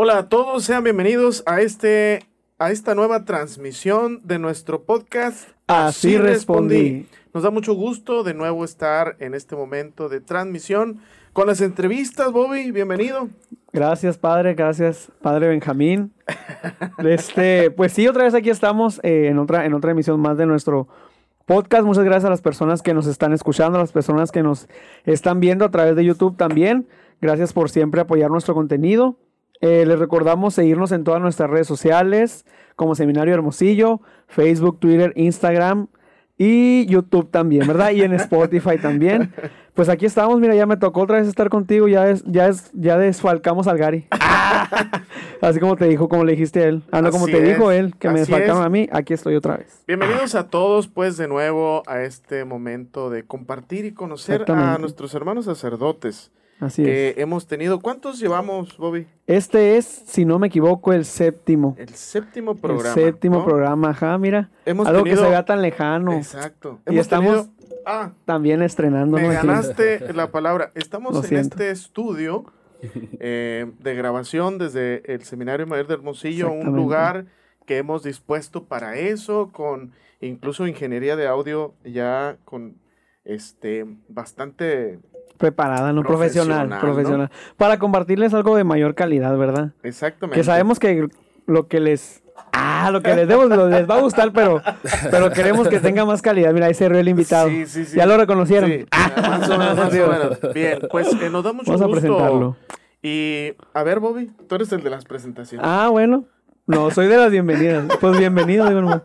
Hola a todos, sean bienvenidos a este a esta nueva transmisión de nuestro podcast. Así, respondí. Nos da mucho gusto de nuevo estar en este momento de transmisión con las entrevistas, Bobby, bienvenido. Gracias, padre, gracias, padre Benjamín. Este, pues sí, otra vez aquí estamos eh, en, otra, en otra emisión más de nuestro podcast. Muchas gracias a las personas que nos están escuchando, a las personas que nos están viendo a través de YouTube también. Gracias por siempre apoyar nuestro contenido. Eh, les recordamos seguirnos en todas nuestras redes sociales, como Seminario Hermosillo, Facebook, Twitter, Instagram y YouTube también, ¿verdad? Y en Spotify también. Pues aquí estamos, mira, ya me tocó otra vez estar contigo, ya es, ya es, ya desfalcamos al Gary. Así como te dijo, como le dijiste a él. Ah, no, como te dijo él, que me desfalcaron a mí, aquí estoy otra vez. Bienvenidos a todos, pues, de nuevo a este momento de compartir y conocer a nuestros hermanos sacerdotes. Así que hemos tenido. ¿Cuántos llevamos, Bobby? Este es, si no me equivoco, el séptimo. El séptimo programa. El séptimo programa, ajá, mira. Hemos algo que se vea tan lejano. Exacto. y estamos ah, también estrenando. Me ganaste la palabra. Estamos en este estudio eh, de grabación desde el Seminario Mayor de Hermosillo, un lugar que hemos dispuesto para eso, con incluso ingeniería de audio ya con este bastante preparada, no profesional, profesional, Para compartirles algo de mayor calidad, ¿verdad? Exactamente. Que sabemos que lo que les Ah, lo que les demos les va a gustar, pero, pero queremos que tenga más calidad. Mira, ahí se el invitado. Sí, sí, sí. Ya lo reconocieron. Sí, más o menos, más o menos. Bien, pues eh, nos da mucho Vamos gusto. a presentarlo. Y a ver, Bobby, tú eres el de las presentaciones. Ah, bueno. No, soy de las bienvenidas. Pues bienvenido, digo,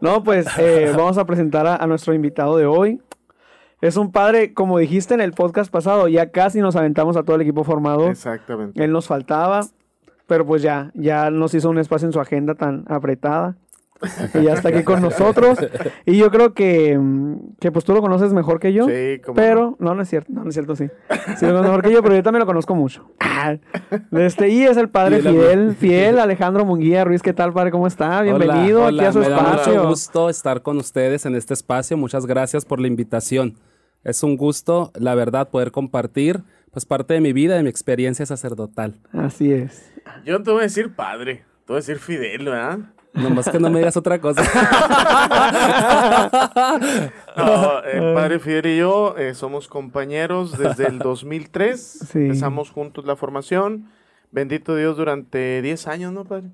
no. pues eh, vamos a presentar a, nuestro invitado de hoy. Es un padre, como dijiste en el podcast pasado, ya casi nos aventamos a todo el equipo formado. Exactamente. Él nos faltaba, pero pues ya, ya nos hizo un espacio en su agenda tan apretada. Y ya está aquí con nosotros. Y yo creo que, que pues tú lo conoces mejor que yo. Sí, como Pero, no, no es cierto, no, no es cierto, sí. Sí lo conoces mejor que yo, pero yo también lo conozco mucho. Este, y es el padre Fidel, Fiel Alejandro Munguía Ruiz. ¿Qué tal, padre? ¿Cómo está? Bienvenido aquí a su espacio. Es un gusto estar con ustedes en este espacio. Muchas gracias por la invitación. Es un gusto, la verdad, poder compartir pues parte de mi vida, de mi experiencia sacerdotal. Así es. Yo no te voy a decir padre, te voy a decir Fidel, ¿verdad? Nomás que no me digas otra cosa. no, el padre Fidel y yo eh, somos compañeros desde el 2003. Empezamos juntos la formación. Bendito Dios durante 10 años, ¿no, padre?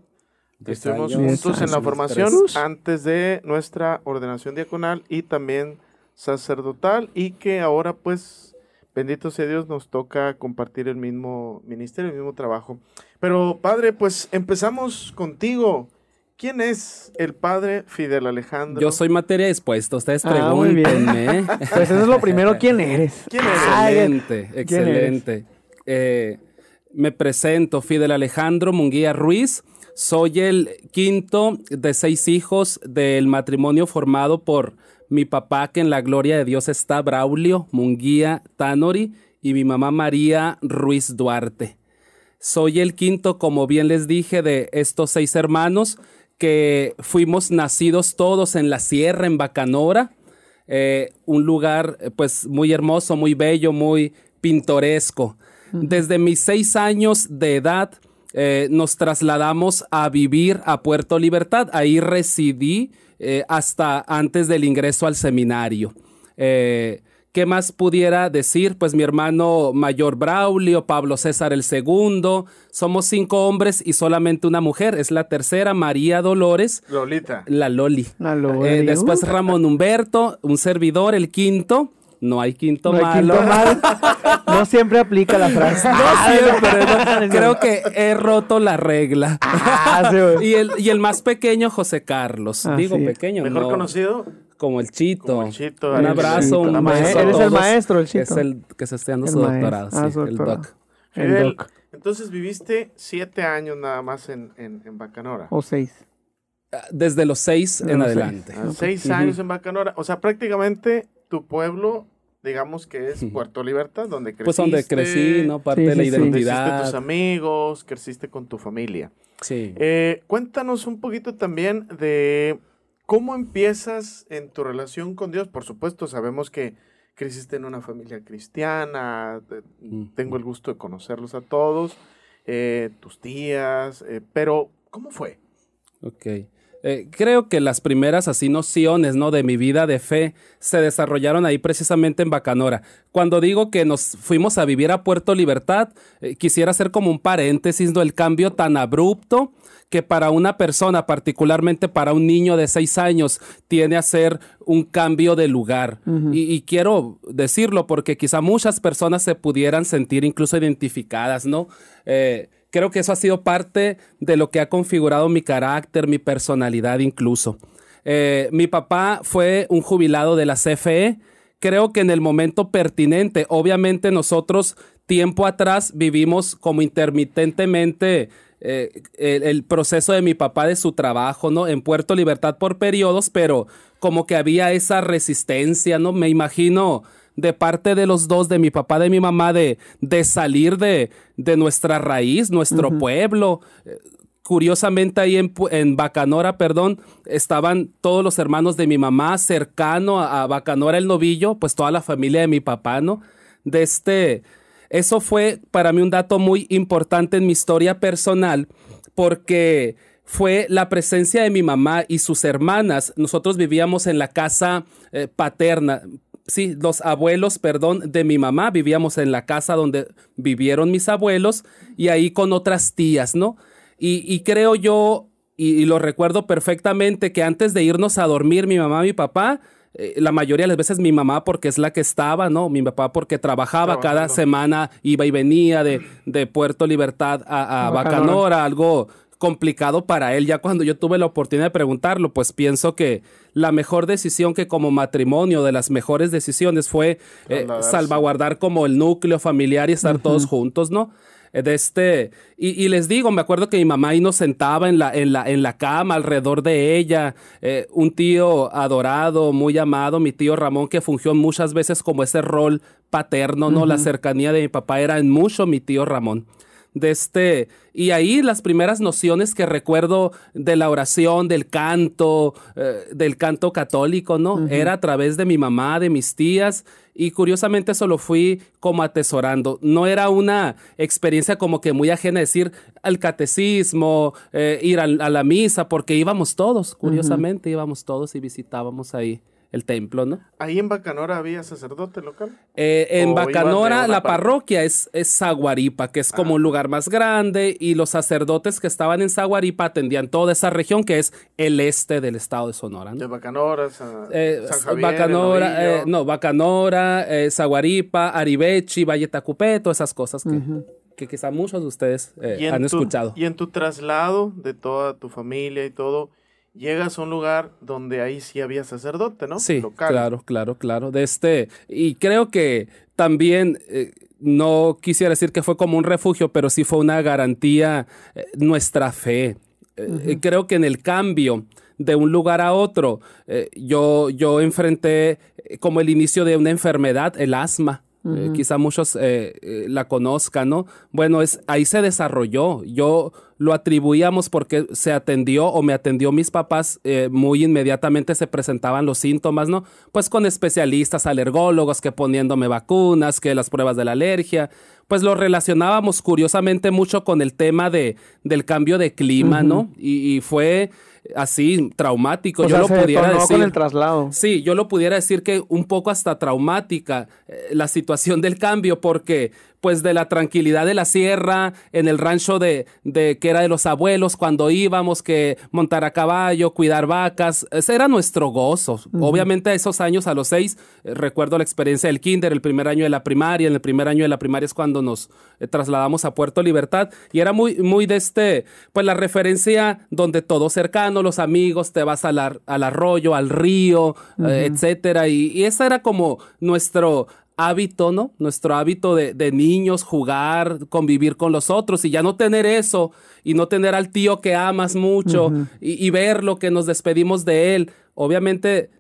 Estuvimos juntos en la formación antes de nuestra ordenación diaconal y también sacerdotal y que ahora pues, bendito sea Dios, nos toca compartir el mismo ministerio, el mismo trabajo. Pero padre, pues empezamos contigo. ¿Quién es el padre Fidel Alejandro? Yo soy materia dispuesta, ustedes ah, pregúntenme. pues eso es lo primero, ¿quién eres? ¿Quién eres? Excelente, excelente. Eh, me presento, Fidel Alejandro Munguía Ruiz. Soy el quinto de seis hijos del matrimonio formado por mi papá, que en la gloria de Dios está, Braulio Munguía Tanori, y mi mamá María Ruiz Duarte. Soy el quinto, como bien les dije, de estos seis hermanos que fuimos nacidos todos en la sierra, en Bacanora, eh, un lugar pues muy hermoso, muy bello, muy pintoresco. Desde mis seis años de edad eh, nos trasladamos a vivir a Puerto Libertad. Ahí residí eh, hasta antes del ingreso al seminario. Eh, ¿Qué más pudiera decir? Pues mi hermano mayor Braulio, Pablo César el segundo, somos cinco hombres y solamente una mujer, es la tercera, María Dolores. Lolita. La Loli. La Loli. después Ramón Humberto, un servidor, el quinto, no hay quinto no malo. no siempre aplica la frase. No creo que he roto la regla. Ah, y, el, y el más pequeño, José Carlos. Ah, Digo pequeño, Mejor conocido. Como el Chito. el Chito un abrazo, un maestro. Él es el maestro, el Chito. Es el que se está dando su doctorado, ah, sí, el doc. El doc. Entonces viviste siete años nada más en, en, en Bacanora. O seis. Desde los seis en adelante. Seis, años en Bacanora. O sea, prácticamente tu pueblo digamos que es Puerto Libertad, donde creciste. Pues donde crecí, ¿no? Parte de la identidad. Donde tus amigos, creciste con tu familia. Sí. Eh, cuéntanos un poquito también de cómo empiezas en tu relación con Dios. Por supuesto, sabemos que creciste en una familia cristiana, tengo el gusto de conocerlos a todos. eh, tus tías, eh, pero ¿cómo fue? Ok. Eh, creo que las primeras así nociones ¿no? de mi vida de fe se desarrollaron ahí precisamente en Bacanora. Cuando digo que nos fuimos a vivir a Puerto Libertad, quisiera hacer como un paréntesis, ¿no? el cambio tan abrupto que para una persona, particularmente para un niño de seis años, tiene a ser un cambio de lugar. y, quiero decirlo porque quizá muchas personas se pudieran sentir incluso identificadas, ¿no? Eh, creo que eso ha sido parte de lo que ha configurado mi carácter, mi personalidad incluso. Eh, mi papá fue un jubilado de la CFE. Creo que en el momento pertinente, obviamente nosotros tiempo atrás vivimos como intermitentemente eh, el, proceso de mi papá de su trabajo, ¿no? En Puerto Libertad por periodos, pero como que había esa resistencia, ¿no? Me imagino de parte de los dos, de mi papá, de mi mamá, de, de salir de, de nuestra raíz, nuestro pueblo. Curiosamente ahí en, en, Bacanora, perdón, estaban todos los hermanos de mi mamá cercano a, a Bacanora el novillo, pues toda la familia de mi papá, ¿no? De este, eso fue para mí un dato muy importante en mi historia personal porque fue la presencia de mi mamá y sus hermanas. Nosotros vivíamos en la casa eh, paterna. Sí, los abuelos, perdón, de mi mamá vivíamos en la casa donde vivieron mis abuelos y ahí con otras tías, ¿no? Y, creo yo, y, lo recuerdo perfectamente, que antes de irnos a dormir mi mamá y mi papá, eh, la mayoría de las veces mi mamá porque es la que estaba, ¿no? Mi papá porque trabajaba cada semana, iba y venía de, de Puerto Libertad a, a Bacanora, algo complicado para él. Ya cuando yo tuve la oportunidad de preguntarlo, pues pienso que la mejor decisión que como matrimonio, de las mejores decisiones fue eh, salvaguardar como el núcleo familiar y estar todos juntos, ¿no? de este, y, les digo, me acuerdo que mi mamá ahí nos sentaba en la, en la, en la cama alrededor de ella, eh, un tío adorado, muy amado, mi tío Ramón, que fungió muchas veces como ese rol paterno, ¿no? La cercanía de mi papá era en mucho mi tío Ramón de este, y ahí las primeras nociones que recuerdo de la oración, del canto, eh, del canto católico, ¿no? Era a través de mi mamá, de mis tías, y curiosamente eso lo fui como atesorando. No era una experiencia como que muy ajena decir al catecismo, eh, ir a, la misa, porque íbamos todos, curiosamente íbamos todos y visitábamos ahí el templo, ¿no? ¿Ahí en Bacanora había sacerdote local? Eh, en Bacanora la parroquia es, es Zaguaripa, que es como un ah. lugar más grande, y los sacerdotes que estaban en Zaguaripa atendían toda esa región que es el este del estado de Sonora. ¿no? De Bacanora, San, eh, Bacanora, eh, no, Bacanora, Zaguaripa, Aribechi, Valle Tacupé, todas esas cosas que... que quizá muchos de ustedes han escuchado. Y en tu traslado de toda tu familia y todo, llegas a un lugar donde ahí sí había sacerdote, ¿no? Sí, claro, claro, claro. De este, y creo que también eh, no quisiera decir que fue como un refugio, pero sí fue una garantía eh, nuestra fe. Eh, creo que en el cambio de un lugar a otro, yo, yo enfrenté como el inicio de una enfermedad, el asma. Quizá muchos la conozcan, ¿no? Bueno, es, ahí se desarrolló. Yo lo atribuíamos porque se atendió o me atendió mis papás, eh, muy inmediatamente se presentaban los síntomas, ¿no? Pues con especialistas, alergólogos, que poniéndome vacunas, que las pruebas de la alergia, pues lo relacionábamos curiosamente mucho con el tema de, del cambio de clima, ¿no? Y, fue así traumático. yo lo pudiera decir. Con el traslado. Sí, yo lo pudiera decir que un poco hasta traumática eh, la situación del cambio, porque pues de la tranquilidad de la sierra, en el rancho de, de que era de los abuelos cuando íbamos, que montar a caballo, cuidar vacas, ese era nuestro gozo. Obviamente a esos años, a los seis, eh, recuerdo la experiencia del kinder, el primer año de la primaria, en el primer año de la primaria es cuando nos eh, trasladamos a Puerto Libertad y era muy, muy de este, pues la referencia donde todo cercano, los amigos, te vas al, al arroyo, al río, eh, etcétera, y, y esa era como nuestro hábito, ¿no? Nuestro hábito de, niños, jugar, convivir con los otros y ya no tener eso y no tener al tío que amas mucho y, y, ver lo que nos despedimos de él. Obviamente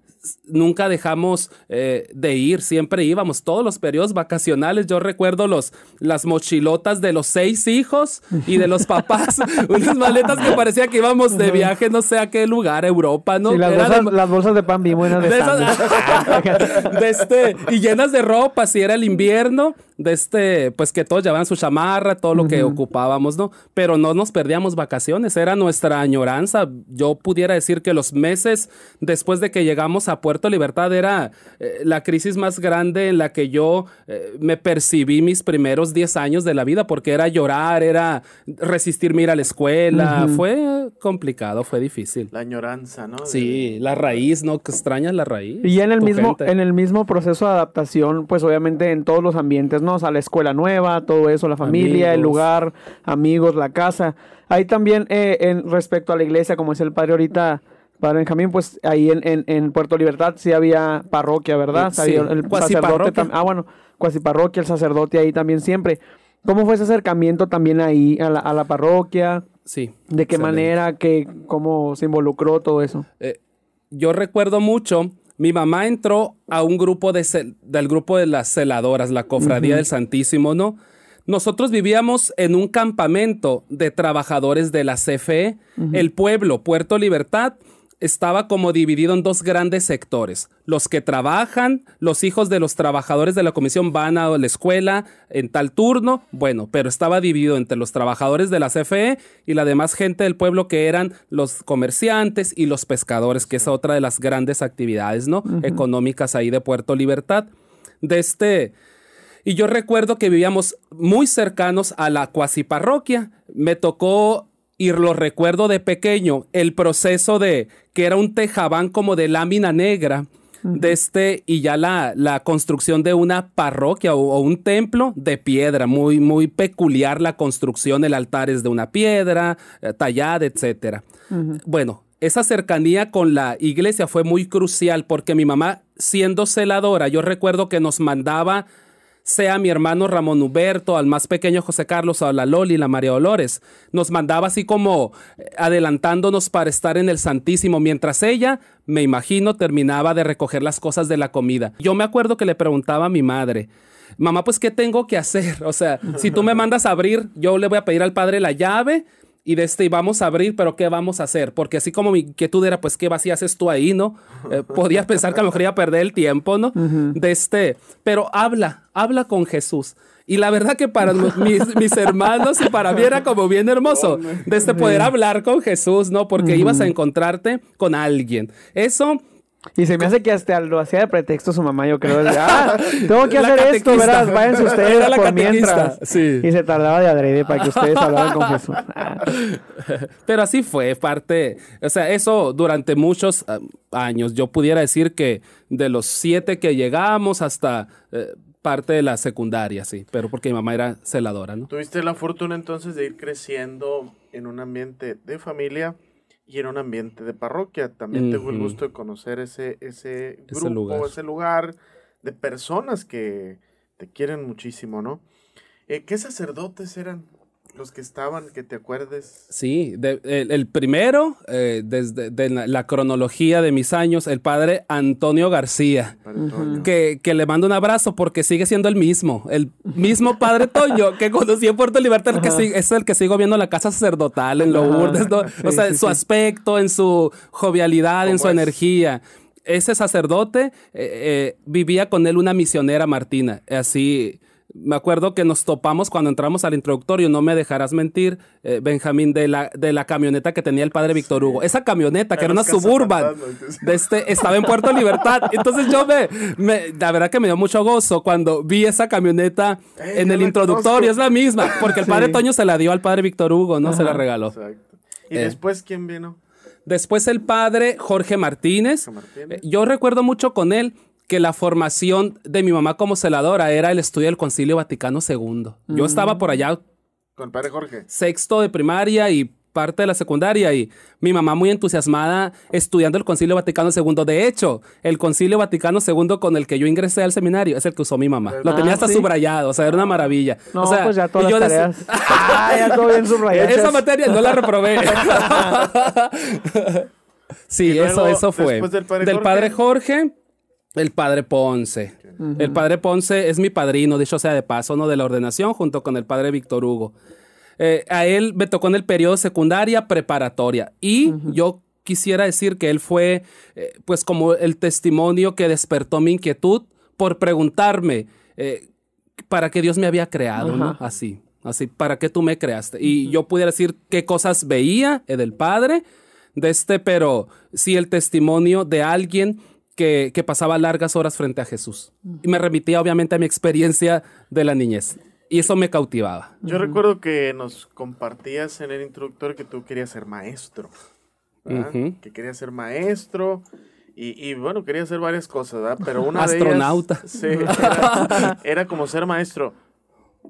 nunca dejamos eh, de ir, siempre íbamos, todos los periodos vacacionales. Yo recuerdo los, las mochilotas de los seis hijos y de los papás, unas maletas que parecía que íbamos de viaje, no sé a qué lugar, Europa, ¿no? las, bolsas, de, pan bien buenas de, de, este, y llenas de ropa, si era el invierno, De este, pues que todos llevaban su chamarra, todo lo que ocupábamos, ¿no? Pero no nos perdíamos vacaciones, era nuestra añoranza. Yo pudiera decir que los meses después de que llegamos a Puerto Libertad era eh, la crisis más grande en la que yo eh, me percibí mis primeros 10 años de la vida, porque era llorar, era resistirme ir a la escuela. Fue complicado, fue difícil. La añoranza, ¿no? Sí, la raíz, ¿no? Que extrañas la raíz. Y en el, mismo, en el mismo proceso de adaptación, pues obviamente en todos los ambientes, ¿no? Sea, la escuela nueva, todo eso, la familia, el lugar, amigos, la casa. Ahí también, eh, en respecto a la iglesia, como es el padre ahorita, Padre Benjamín, pues ahí en, en, Puerto Libertad sí había parroquia, ¿verdad? Sí, el sacerdote Ah, bueno, cuasi parroquia, el sacerdote ahí también siempre. ¿Cómo fue ese acercamiento también ahí a la, a la parroquia? Sí. ¿De qué manera? Qué, ¿Cómo se involucró todo eso? Eh, yo recuerdo mucho, mi mamá entró a un grupo de del grupo de las celadoras, la Cofradía del Santísimo, ¿no? Nosotros vivíamos en un campamento de trabajadores de la CFE, el pueblo, Puerto Libertad, estaba como dividido en dos grandes sectores. Los que trabajan, los hijos de los trabajadores de la comisión van a la escuela en tal turno, bueno, pero estaba dividido entre los trabajadores de la CFE y la demás gente del pueblo que eran los comerciantes y los pescadores, que es otra de las grandes actividades, ¿no? Económicas ahí de Puerto Libertad. De este... Y yo recuerdo que vivíamos muy cercanos a la cuasi parroquia. Me tocó y lo recuerdo de pequeño, el proceso de que era un tejabán como de lámina negra de este y ya la, la construcción de una parroquia o, un templo de piedra, muy, muy peculiar la construcción, el altar es de una piedra eh, tallada, etc. Bueno, esa cercanía con la iglesia fue muy crucial porque mi mamá, siendo celadora, yo recuerdo que nos mandaba sea mi hermano Ramón Huberto, al más pequeño José Carlos, a la Loli, la María Dolores. Nos mandaba así como eh, adelantándonos para estar en el Santísimo, mientras ella, me imagino, terminaba de recoger las cosas de la comida. Yo me acuerdo que le preguntaba a mi madre, mamá, pues, ¿qué tengo que hacer? O sea, si tú me mandas a abrir, yo le voy a pedir al padre la llave y de este, y vamos a abrir, pero ¿qué vamos a hacer? Porque así como mi inquietud era, pues, ¿qué vacías haces tú ahí, no? Eh, podías pensar que a lo mejor iba a perder el tiempo, ¿no? De este, pero habla, habla con Jesús. Y la verdad que para mis, hermanos y para mí era como bien hermoso, de este poder hablar con Jesús, ¿no? Porque ibas a encontrarte con alguien. Eso y se me hace que hasta lo hacía de pretexto su mamá, yo creo. ah, tengo que hacer esto, verás, váyanse ustedes Era la por mientras. Sí. Y se tardaba de adrede para que ustedes hablaran con Jesús. Pero así fue, parte, o sea, eso durante muchos ah, años. Yo pudiera decir que de los siete que llegamos hasta eh, parte de la secundaria, sí, pero porque mi mamá era celadora, ¿no? Tuviste la fortuna entonces de ir creciendo en un ambiente de familia y en un ambiente de parroquia. También tengo el gusto de conocer ese, ese grupo, lugar. ese lugar de personas que te quieren muchísimo, ¿no? Eh, ¿Qué sacerdotes eran los que estaban, que te acuerdes? Sí, el, primero, eh, desde la, cronología de mis años, el padre Antonio García, que, que, le mando un abrazo porque sigue siendo el mismo, el mismo padre Toño que conocí en Puerto Libertad, que es el que sigo viendo en la casa sacerdotal, en Lourdes, o sea, en su aspecto, en su jovialidad, en su energía. Ese sacerdote eh, eh, vivía con él una misionera Martina, así me acuerdo que nos topamos cuando entramos al introductorio, no me dejarás mentir, eh, Benjamín, de la, de la camioneta que tenía el padre Víctor Hugo. Esa camioneta, que era una suburban, de este, estaba en Puerto Libertad. Entonces yo me, la verdad que me dio mucho gozo cuando vi esa camioneta en el introductorio. Es la misma, porque el padre Toño se la dio al padre Víctor Hugo, ¿no? se la regaló. Exacto. ¿Y eh. después quién vino? Después el padre Jorge Martínez. Eh, yo recuerdo mucho con él que la formación de mi mamá como celadora era el estudio del Concilio Vaticano II. Yo estaba por allá. Con padre Jorge. Sexto de primaria y parte de la secundaria y mi mamá muy entusiasmada estudiando el Concilio Vaticano II. De hecho, el Concilio Vaticano II con el que yo ingresé al seminario es el que usó mi mamá. Lo tenía hasta subrayado, o sea, era una maravilla. No, o sea, pues ya todas las tareas. ah, ya todo bien subrayado. Esa materia no la reprobé. sí, eso, eso fue. Del padre, del padre Jorge el padre Ponce. El padre Ponce es mi padrino, dicho sea de paso, ¿no? De la ordenación, junto con el padre Víctor Hugo. Eh, a él me tocó en el periodo secundaria preparatoria. Y yo quisiera decir que él fue, eh, pues, como el testimonio que despertó mi inquietud por preguntarme, eh, para qué Dios me había creado, ¿no? Así, así, para qué tú me creaste. Y yo pudiera decir qué cosas veía del Padre, de este, pero sí el testimonio de alguien que, que, pasaba largas horas frente a Jesús. Y me remitía obviamente a mi experiencia de la niñez. Y eso me cautivaba. Yo recuerdo que nos compartías en el instructor que tú querías ser maestro. Que querías ser maestro. Y, bueno, quería hacer varias cosas, ¿verdad? Pero una Astronauta. de ellas... Sí, era, como ser maestro.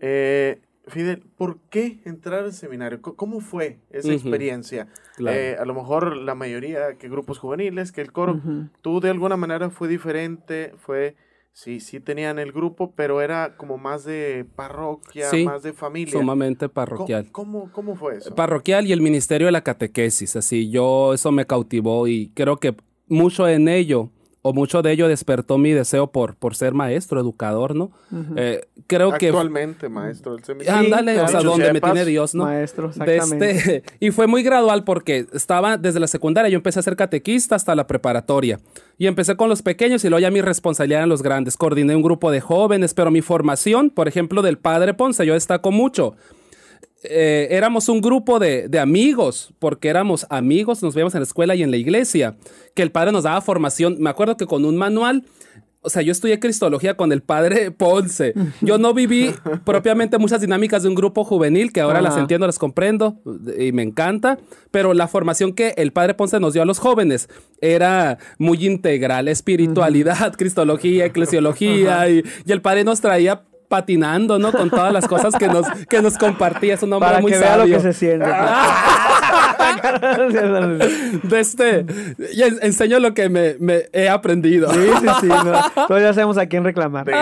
Eh, Fidel, ¿por qué entrar al seminario? ¿Cómo fue esa experiencia? Eh, a lo mejor la mayoría, que grupos juveniles, que el coro, tú de alguna manera fue diferente, fue Sí, sí tenían el grupo, pero era como más de parroquia, más de familia. Sumamente parroquial. ¿Cómo, ¿Cómo, fue eso? Parroquial y el ministerio de la catequesis, así, yo, eso me cautivó y creo que mucho en ello o mucho de ello despertó mi deseo por, por ser maestro, educador, ¿no? Eh, creo que... Actualmente maestro del seminario. Ándale, o sea, donde me tiene Dios, ¿no? Maestro, exactamente. Este, y fue muy gradual porque estaba desde la secundaria, yo empecé a ser catequista hasta la preparatoria. Y empecé con los pequeños y luego ya mi responsabilidad eran los grandes. Coordiné un grupo de jóvenes, pero mi formación, por ejemplo, del padre Ponce, yo destaco mucho eh, éramos un grupo de, amigos, porque éramos amigos, nos veíamos en la escuela y en la iglesia, que el padre nos daba formación. Me acuerdo que con un manual, o sea, yo estudié Cristología con el padre Ponce. Yo no viví propiamente muchas dinámicas de un grupo juvenil, que ahora las entiendo, las comprendo y me encanta, pero la formación que el padre Ponce nos dio a los jóvenes era muy integral, espiritualidad, Cristología, eclesiología, y, y el padre nos traía patinando, ¿no? Con todas las cosas que nos, que nos compartía. Es un hombre Para muy que sabio. Vea lo que se siente. de este, y enseño lo que me, me, he aprendido. Sí, sí, sí. Todos ya sabemos a quién reclamar. De,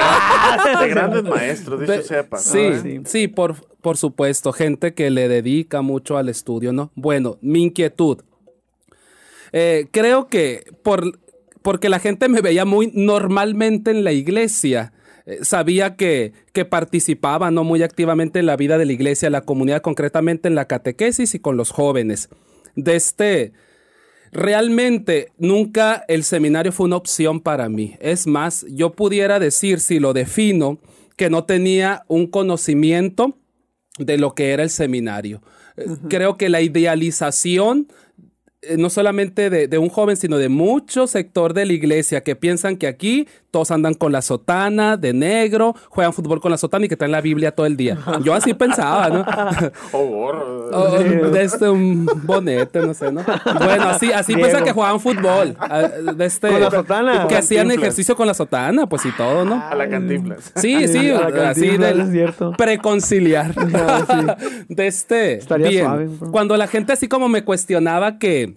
grandes maestros, dicho sepa. Sí, sí, sí, por, por supuesto. Gente que le dedica mucho al estudio, ¿no? Bueno, mi inquietud. Eh, creo que por, porque la gente me veía muy normalmente en la iglesia sabía que, que participaba ¿no? muy activamente en la vida de la iglesia, la comunidad, concretamente en la catequesis y con los jóvenes. De este, realmente nunca el seminario fue una opción para mí. Es más, yo pudiera decir, si lo defino, que no tenía un conocimiento de lo que era el seminario. Eh, creo que la idealización eh, no solamente de, un joven, sino de mucho sector de la iglesia que piensan que aquí todos andan con la sotana de negro, juegan fútbol con la sotana y que traen la Biblia todo el día. Yo así pensaba, ¿no? oh, de este un bonete, no sé, ¿no? Bueno, así, así piensan que jugaban fútbol. Ah, de este, con la sotana. Que hacían ejercicio con la sotana, pues y todo, ¿no? A la cantinflas. Sí, sí, así del preconciliar. De este. Estaría bien. Suave, Cuando la gente así como me cuestionaba que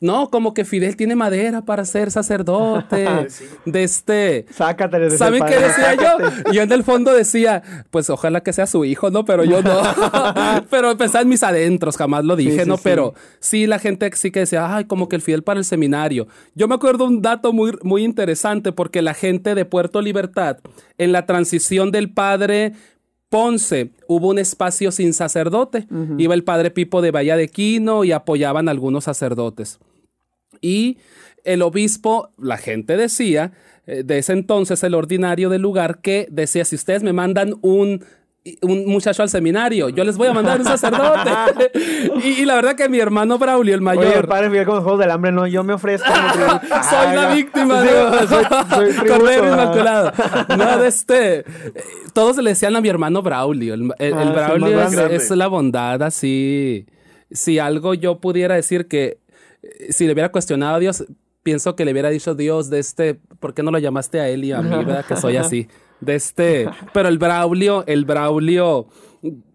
no, como que Fidel tiene madera para ser sacerdote. De este. Sácate ¿Saben qué decía yo? Yo en el fondo decía, pues ojalá que sea su hijo, ¿no? Pero yo no. Pero pensaba en mis adentros, jamás lo dije, ¿no? Pero sí, la gente sí que decía, ay, como que el Fidel para el seminario. Yo me acuerdo un dato muy, muy interesante porque la gente de Puerto Libertad, en la transición del padre Ponce hubo un espacio sin sacerdote. Iba el padre Pipo de Bahía de Quino y apoyaban algunos sacerdotes. Y el obispo, la gente decía, eh, de ese entonces el ordinario del lugar, que decía, si ustedes me mandan un un muchacho al seminario. Yo les voy a mandar un sacerdote. y, la verdad que mi hermano Braulio, el mayor. Oye, padre con los Juegos del Hambre, no, yo me ofrezco. soy la víctima. soy, soy Inmaculado. No, de este. Todos le decían a mi hermano Braulio. El, ah, Braulio es, la bondad, así. Si algo yo pudiera decir que. Eh, si le hubiera cuestionado a Dios, pienso que le hubiera dicho Dios de este, ¿por qué no lo llamaste a él y a mí, verdad? Que soy así de este, pero el Braulio, el Braulio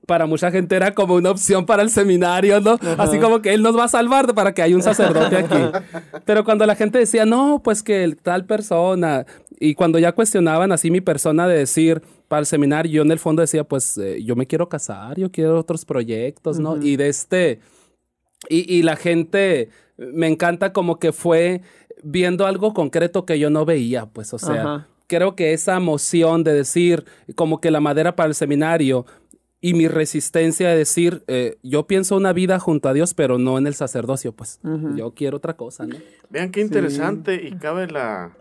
para mucha gente era como una opción para el seminario, ¿no? Así como que él nos va a salvar para que haya un sacerdote aquí. Pero cuando la gente decía, no, pues que tal persona, y cuando ya cuestionaban así mi persona de decir para el seminario, yo en el fondo decía, pues eh, yo me quiero casar, yo quiero otros proyectos, ¿no? Y de este, y, y la gente me encanta como que fue viendo algo concreto que yo no veía, pues, o sea, creo que esa moción de decir como que la madera para el seminario y mi resistencia de decir, eh, yo pienso una vida junto a Dios, pero no en el sacerdocio, pues yo quiero otra cosa, ¿no? Vean qué interesante y cabe la,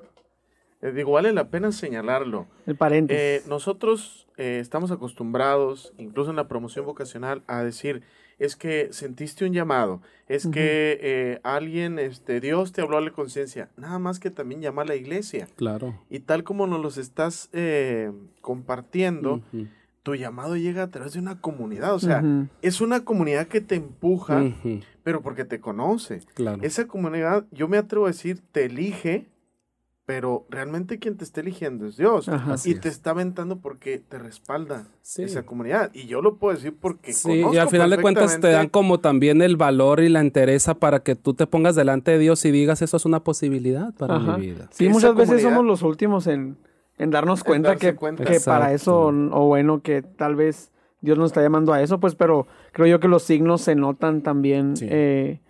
eh, digo, vale la pena señalarlo. El paréntesis. Eh, nosotros eh, estamos acostumbrados, incluso en la promoción vocacional, a decir, es que sentiste un llamado, es que alguien, este, Dios te habló a la conciencia, nada más que también llama a la iglesia. Claro. Y tal como nos los estás compartiendo, tu llamado llega a través de una comunidad, o sea, es una comunidad que te empuja, pero porque te conoce. Claro. Esa comunidad, yo me atrevo a decir, te elige pero realmente quien te está eligiendo es Dios. y te está aventando porque te respalda esa comunidad. Y yo lo puedo decir porque sí, y al final de cuentas te dan como también el valor y la entereza para que tú te pongas delante de Dios y digas, eso es una posibilidad para mi vida. Sí, muchas veces somos los últimos en, darnos cuenta, que, que para eso, o bueno, que tal vez Dios nos está llamando a eso, pues, pero creo yo que los signos se notan también. Eh,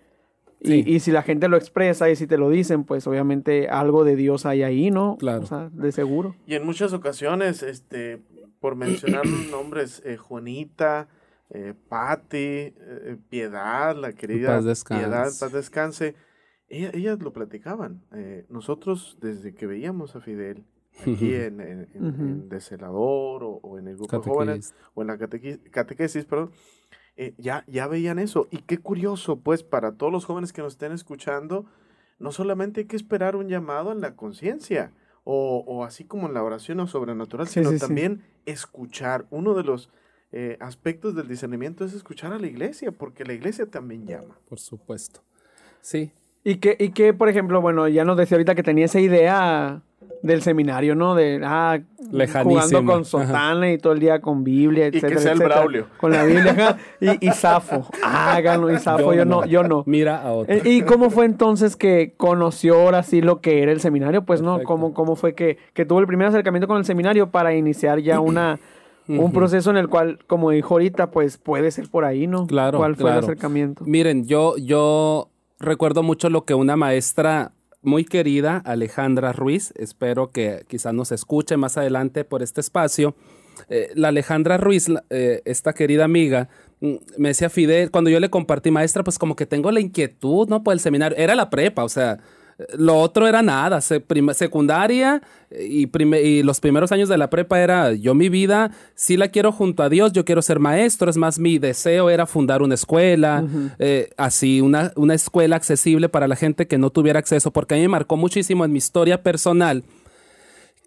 y, si la gente lo expresa y si te lo dicen, pues obviamente algo de Dios hay ahí, ¿no? Claro. O sea, de seguro. Y en muchas ocasiones, este, por mencionar nombres, eh, Juanita, eh, Patti, eh, Piedad, la querida Piedad, paz descanse, ellas lo platicaban. nosotros, desde que veíamos a Fidel, aquí en, en, Decelador o, en el grupo de jóvenes, o en la catequesis, perdón, eh, ya, ya veían eso. Y qué curioso, pues, para todos los jóvenes que nos estén escuchando, no solamente hay que esperar un llamado en la conciencia, o, así como en la oración o sobrenatural, sino también escuchar. Uno de los eh, aspectos del discernimiento es escuchar a la iglesia, porque la iglesia también llama. Por supuesto. Sí. Y que, y que, por ejemplo, bueno, ya nos decía ahorita que tenía esa idea del seminario, ¿no? De, ah, jugando con sotana y todo el día con Biblia, etcétera, Y que sea el Braulio. Con la Biblia, y, y Safo. Háganlo, y Safo, yo, no, yo no. Mira a otro. Eh, ¿Y cómo fue entonces que conoció ahora sí lo que era el seminario? Pues, ¿no? ¿Cómo, cómo fue que, que tuvo el primer acercamiento con el seminario para iniciar ya una... un proceso en el cual, como dijo ahorita, pues puede ser por ahí, ¿no? Claro. ¿Cuál fue el acercamiento? Miren, yo, yo recuerdo mucho lo que una maestra muy querida Alejandra Ruiz, espero que quizás nos escuche más adelante por este espacio. Eh, la Alejandra Ruiz, eh, esta querida amiga, mm, me decía Fidel, cuando yo le compartí maestra, pues como que tengo la inquietud, ¿no? Por el seminario, era la prepa, o sea, lo otro era nada, secundaria y, y, los primeros años de la prepa era yo mi vida, sí la quiero junto a Dios, yo quiero ser maestro, es más, mi deseo era fundar una escuela, eh, así, una, una escuela accesible para la gente que no tuviera acceso, porque a mí me marcó muchísimo en mi historia personal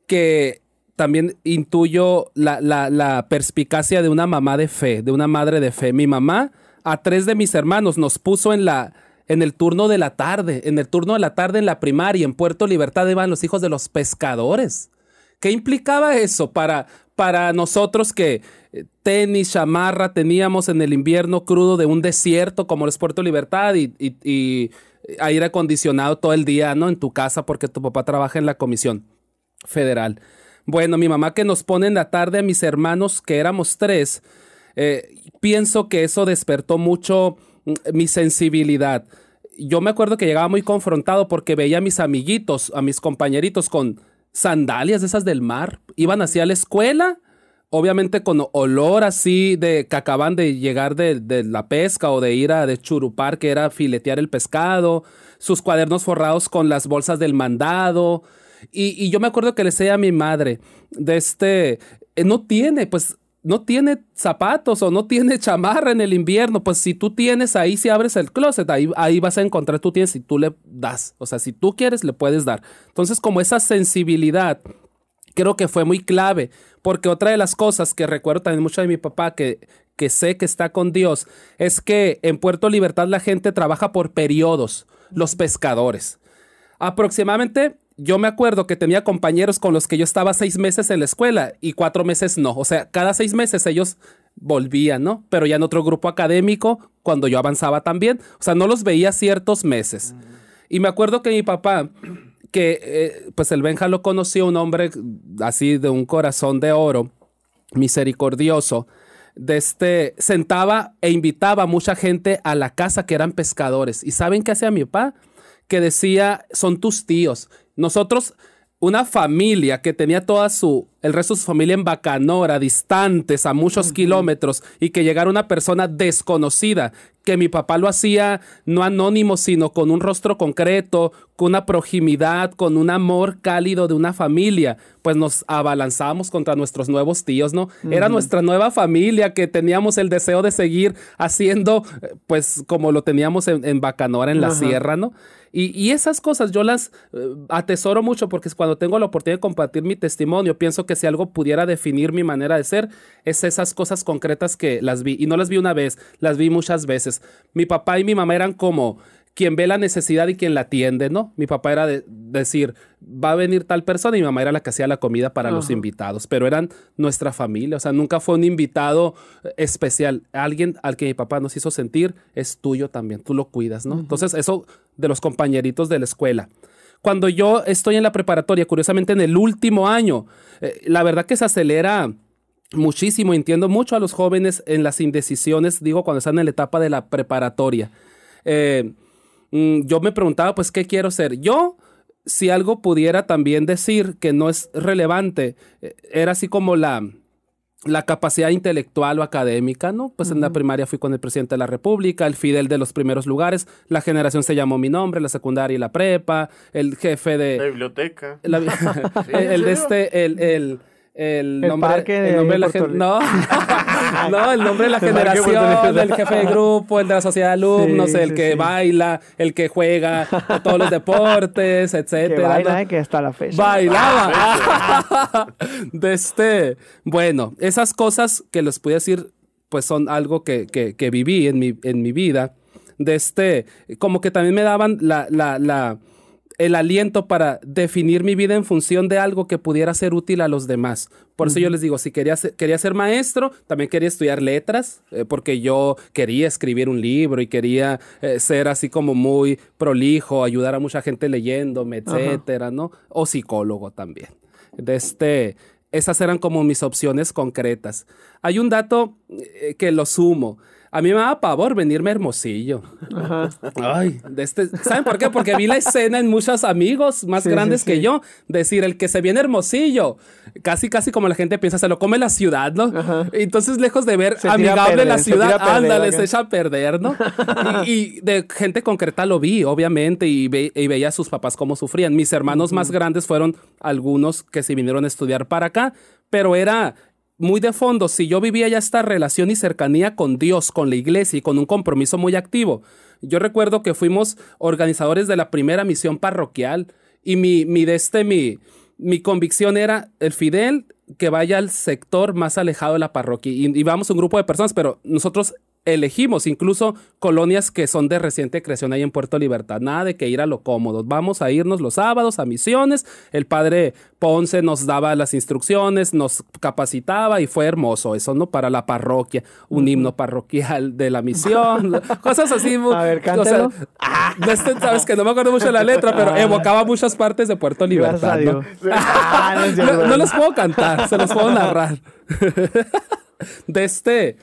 que también intuyo la, la, la perspicacia de una mamá de fe, de una madre de fe. Mi mamá a tres de mis hermanos nos puso en la en el turno de la tarde, en el turno de la tarde en la primaria, en Puerto Libertad iban los hijos de los pescadores. ¿Qué implicaba eso para, para nosotros que eh, tenis, chamarra teníamos en el invierno crudo de un desierto como es Puerto Libertad y, y, aire acondicionado todo el día, ¿no? En tu casa porque tu papá trabaja en la comisión federal. Bueno, mi mamá que nos pone en la tarde a mis hermanos, que éramos tres, eh, pienso que eso despertó mucho mi sensibilidad. Yo me acuerdo que llegaba muy confrontado porque veía a mis amiguitos, a mis compañeritos con sandalias esas del mar. Iban así a la escuela, obviamente con olor así de que acaban de llegar de, la pesca o de ir a de churupar, que era filetear el pescado, sus cuadernos forrados con las bolsas del mandado. Y, y yo me acuerdo que le decía a mi madre, de este, eh, no tiene, pues no tiene zapatos o no tiene chamarra en el invierno, pues si tú tienes ahí, si abres el closet, ahí, ahí vas a encontrar, tú tienes y tú le das. O sea, si tú quieres, le puedes dar. Entonces, como esa sensibilidad, creo que fue muy clave, porque otra de las cosas que recuerdo también mucho de mi papá, que, que sé que está con Dios, es que en Puerto Libertad la gente trabaja por periodos, los pescadores. Aproximadamente yo me acuerdo que tenía compañeros con los que yo estaba seis meses en la escuela y cuatro meses no. O sea, cada seis meses ellos volvían, ¿no? Pero ya en otro grupo académico, cuando yo avanzaba también. O sea, no los veía ciertos meses. Y me acuerdo que mi papá, que eh, pues el Benja lo conoció, un hombre así de un corazón de oro, misericordioso, de este, sentaba e invitaba a mucha gente a la casa que eran pescadores. ¿Y saben qué hacía mi papá? Que decía, son tus tíos nosotros, una familia que tenía toda su el resto de su familia en Bacanora, distantes a muchos kilómetros, y que llegara una persona desconocida, que mi papá lo hacía no anónimo, sino con un rostro concreto, con una proximidad, con un amor cálido de una familia, pues nos abalanzábamos contra nuestros nuevos tíos, ¿no? Era nuestra nueva familia que teníamos el deseo de seguir haciendo, pues como lo teníamos en, Bacanora, en la sierra, ¿no? Y, esas cosas yo las eh, atesoro mucho porque cuando tengo la oportunidad de compartir mi testimonio, pienso que si algo pudiera definir mi manera de ser, es esas cosas concretas que las vi. Y no las vi una vez, las vi muchas veces. Mi papá y mi mamá eran como quien ve la necesidad y quien la atiende, ¿no? Mi papá era de decir, va a venir tal persona y mi mamá era la que hacía la comida para los invitados, pero eran nuestra familia, o sea, nunca fue un invitado especial. Alguien al que mi papá nos hizo sentir es tuyo también, tú lo cuidas, ¿no? Entonces, eso de los compañeritos de la escuela. Cuando yo estoy en la preparatoria, curiosamente en el último año, eh, la verdad que se acelera muchísimo, entiendo mucho a los jóvenes en las indecisiones, digo, cuando están en la etapa de la preparatoria. Eh, Mm, yo me preguntaba, pues, ¿qué quiero ser? Yo, si algo pudiera también decir que no es relevante, eh, era así como la, la capacidad intelectual o académica, ¿no? Pues en la primaria fui con el presidente de la República, el Fidel de los primeros lugares, la generación se llamó mi nombre, la secundaria y la prepa, el jefe de... La biblioteca. el, de este, el, el el, nombre, el nombre de la gente. No, no, el nombre de la generación, el jefe de grupo, el de la sociedad de alumnos, el que baila, el que juega todos los deportes, etcétera. Que baila, que hasta la fecha. Bailaba. de este, bueno, esas cosas que les puedo decir, pues son algo que, que, que viví en mi, en mi vida. De este, como que también me daban la, la, la el aliento para definir mi vida en función de algo que pudiera ser útil a los demás. Por eso yo les digo, si quería ser, quería ser maestro, también quería estudiar letras, eh, porque yo quería escribir un libro y quería eh, ser así como muy prolijo, ayudar a mucha gente leyéndome, etcétera, ¿no? O psicólogo también. De este, esas eran como mis opciones concretas. Hay un dato eh, que lo sumo. A mí me daba pavor venirme Hermosillo. Ay, de este, ¿saben por qué? Porque vi la escena en muchos amigos más grandes que yo, decir, el que se viene Hermosillo, casi, casi como la gente piensa, se lo come la ciudad, ¿no? Entonces, lejos de ver amigable la ciudad, ándale, se echa a perder, ¿no? y, de gente concreta lo vi, obviamente, y, y, veía a sus papás cómo sufrían. Mis hermanos más grandes fueron algunos que se vinieron a estudiar para acá, pero era muy de fondo, si yo vivía ya esta relación y cercanía con Dios, con la iglesia y con un compromiso muy activo. Yo recuerdo que fuimos organizadores de la primera misión parroquial y mi, mi, de este, mi, mi convicción era el Fidel que vaya al sector más alejado de la parroquia. Y, y un grupo de personas, pero nosotros elegimos incluso colonias que son de reciente creación ahí en Puerto Libertad. Nada de que ir a lo cómodo. Vamos a irnos los sábados a misiones. El padre Ponce nos daba las instrucciones, nos capacitaba y fue hermoso eso, ¿no? Para la parroquia, un himno parroquial de la misión, cosas así. A ver, cántalo. este, sabes que no me acuerdo mucho de la letra, pero ah. evocaba muchas partes de Puerto Libertad. ¿no? Ah, no, no los puedo cantar, se los puedo narrar. de este